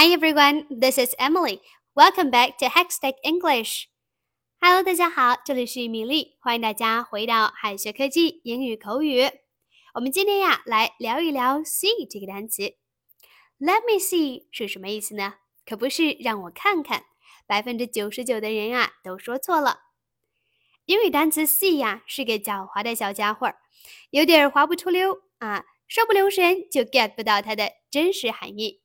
Hi everyone, this is Emily. Welcome back to Hextech English. Hello，大家好，这里是米粒，欢迎大家回到海学科技英语口语。我们今天呀，来聊一聊 see 这个单词。Let me see 是什么意思呢？可不是让我看看。百分之九十九的人啊都说错了。英语单词 see 呀是个狡猾的小家伙，有点滑不出溜啊，稍不留神就 get 不到它的真实含义。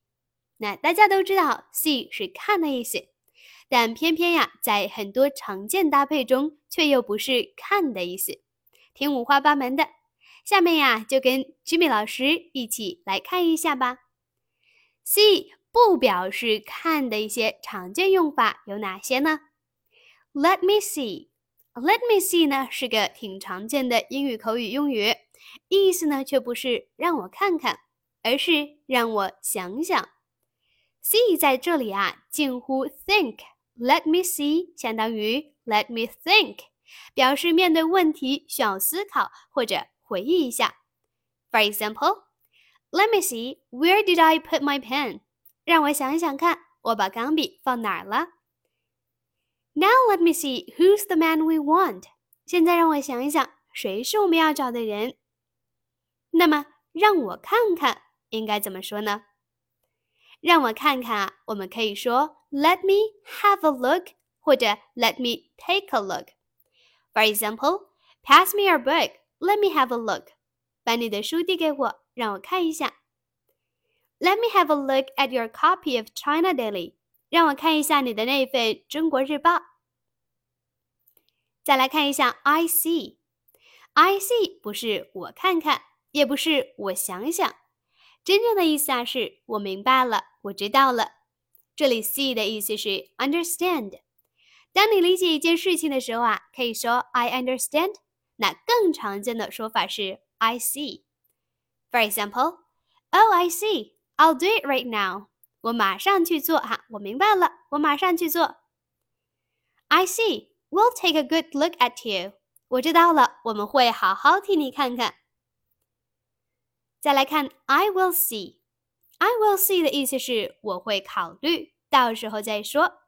那大家都知道，see 是看的意思，但偏偏呀，在很多常见搭配中，却又不是看的意思，挺五花八门的。下面呀，就跟 Jimmy 老师一起来看一下吧。see 不表示看的一些常见用法有哪些呢？Let me see，Let me see 呢是个挺常见的英语口语用语，意思呢却不是让我看看，而是让我想想。See 在这里啊，近乎 think。Let me see 相当于 Let me think，表示面对问题需要思考或者回忆一下。For example，Let me see where did I put my pen？让我想一想看，我把钢笔放哪儿了？Now let me see who's the man we want。现在让我想一想，谁是我们要找的人？那么让我看看应该怎么说呢？让我看看啊，我们可以说 "Let me have a look" 或者 "Let me take a look." For example, "Pass me your book. Let me have a look." 把你的书递给我，让我看一下。Let me have a look at your copy of China Daily. 让我看一下你的那份《中国日报》。再来看一下 "I see." I see 不是我看看，也不是我想想。 真正的意思啊，是我明白了，我知道了。这里 see 的意思是 understand。当你理解一件事情的时候啊，可以说 I understand。那更常见的说法是 I see。For example，Oh I see，I'll do it right now。我马上去做哈，我明白了，我马上去做。I see，We'll take a good look at you。我知道了，我们会好好替你看看。再来看，I will see。I will see 的意思是我会考虑，到时候再说。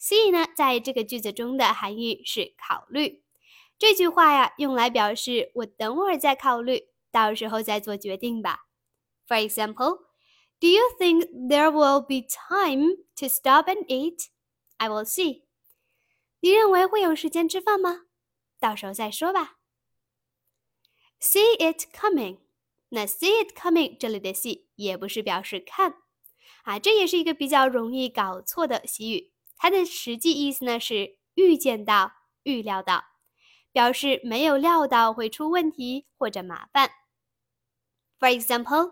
See 呢，在这个句子中的含义是考虑。这句话呀，用来表示我等会儿再考虑，到时候再做决定吧。For example, Do you think there will be time to stop and eat? I will see. 你认为会有时间吃饭吗？到时候再说吧。See it coming. 那 see it coming 这里的 see 也不是表示看啊，这也是一个比较容易搞错的习语。它的实际意思呢是预见到、预料到，表示没有料到会出问题或者麻烦。For example,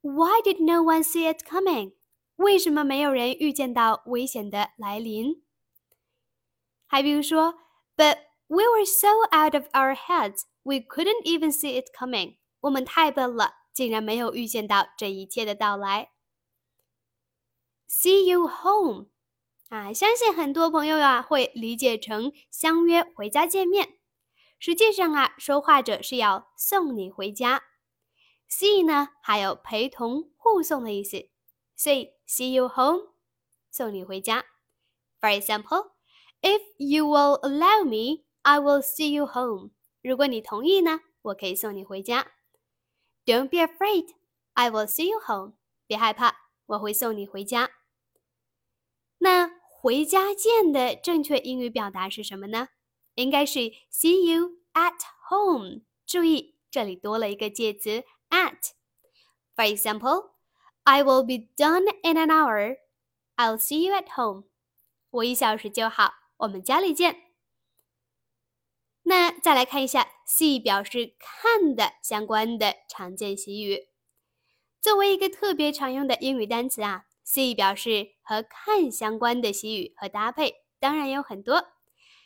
why did no one see it coming？为什么没有人预见到危险的来临？还比如说，But we were so out of our heads, we couldn't even see it coming. 我们太笨了，竟然没有预见到这一切的到来。See you home，啊，相信很多朋友啊会理解成相约回家见面。实际上啊，说话者是要送你回家。See 呢，还有陪同、护送的意思。所以 see you home，送你回家。For example，if you will allow me，I will see you home。如果你同意呢，我可以送你回家。Don't be afraid, I will see you home. 别害怕，我会送你回家。那回家见的正确英语表达是什么呢？应该是 see you at home。注意，这里多了一个介词 at。For example, I will be done in an hour. I'll see you at home. 我一小时就好，我们家里见。 那再来看一下 see 表示看的相关的常见习语。作为一个特别常用的英语单词啊，see 表示和看相关的习语和搭配当然有很多。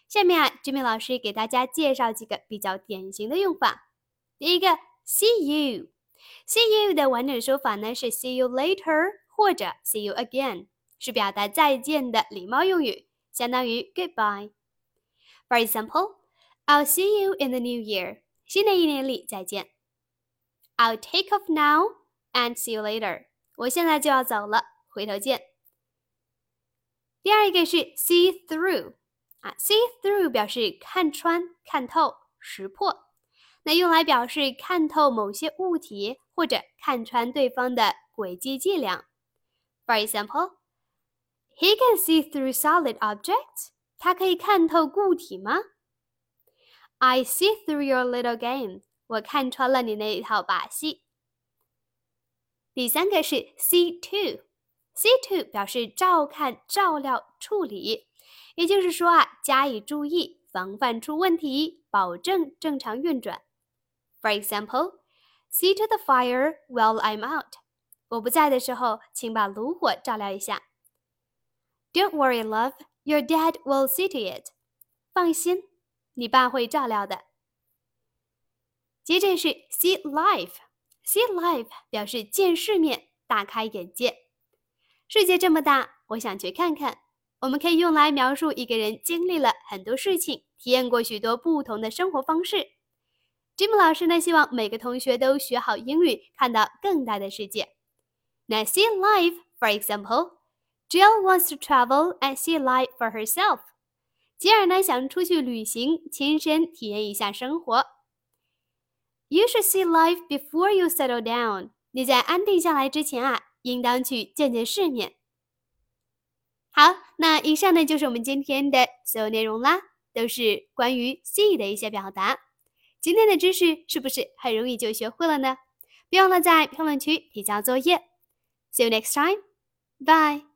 下面啊，Jimmy 老师给大家介绍几个比较典型的用法。第一个，see you，see you 的完整说法呢是 see you later 或者 see you again，是表达再见的礼貌用语，相当于 goodbye。For example。I'll see you in the new year. 新的一年里再见。I'll take off now and see you later. 我现在就要走了，回头见。 第二个是 see through 啊，see through 表示看穿、看透、识破，那用来表示看透某些物体或者看穿对方的诡计伎俩。For example, he can see through solid objects. 他可以看透固体吗 ？I see through your little game. 我看穿了你那一套把戏。第三个是 see to，see to 表示照看、照料、处理，也就是说啊，加以注意，防范出问题，保证正常运转。For example, see to the fire while I'm out. 我不在的时候，请把炉火照料一下。Don't worry, love. Your dad will see to it. 放心， 你爸会照料的。接着是 see life，see life 表示见世面、大开眼界。世界这么大，我想去看看。我们可以用来描述一个人经历了很多事情，体验过许多不同的生活方式。Jim 老师呢，希望每个同学都学好英语，看到更大的世界。那 see life，for example，Jill wants to travel and see life for herself。吉尔呢想出去旅行，亲身体验一下生活。You should see life before you settle down。你在安定下来之前啊，应当去见见世面。好，那以上呢就是我们今天的所有内容啦，都是关于 see 的一些表达。今天的知识是不是很容易就学会了呢？别忘了在评论区提交作业。See you next time. Bye.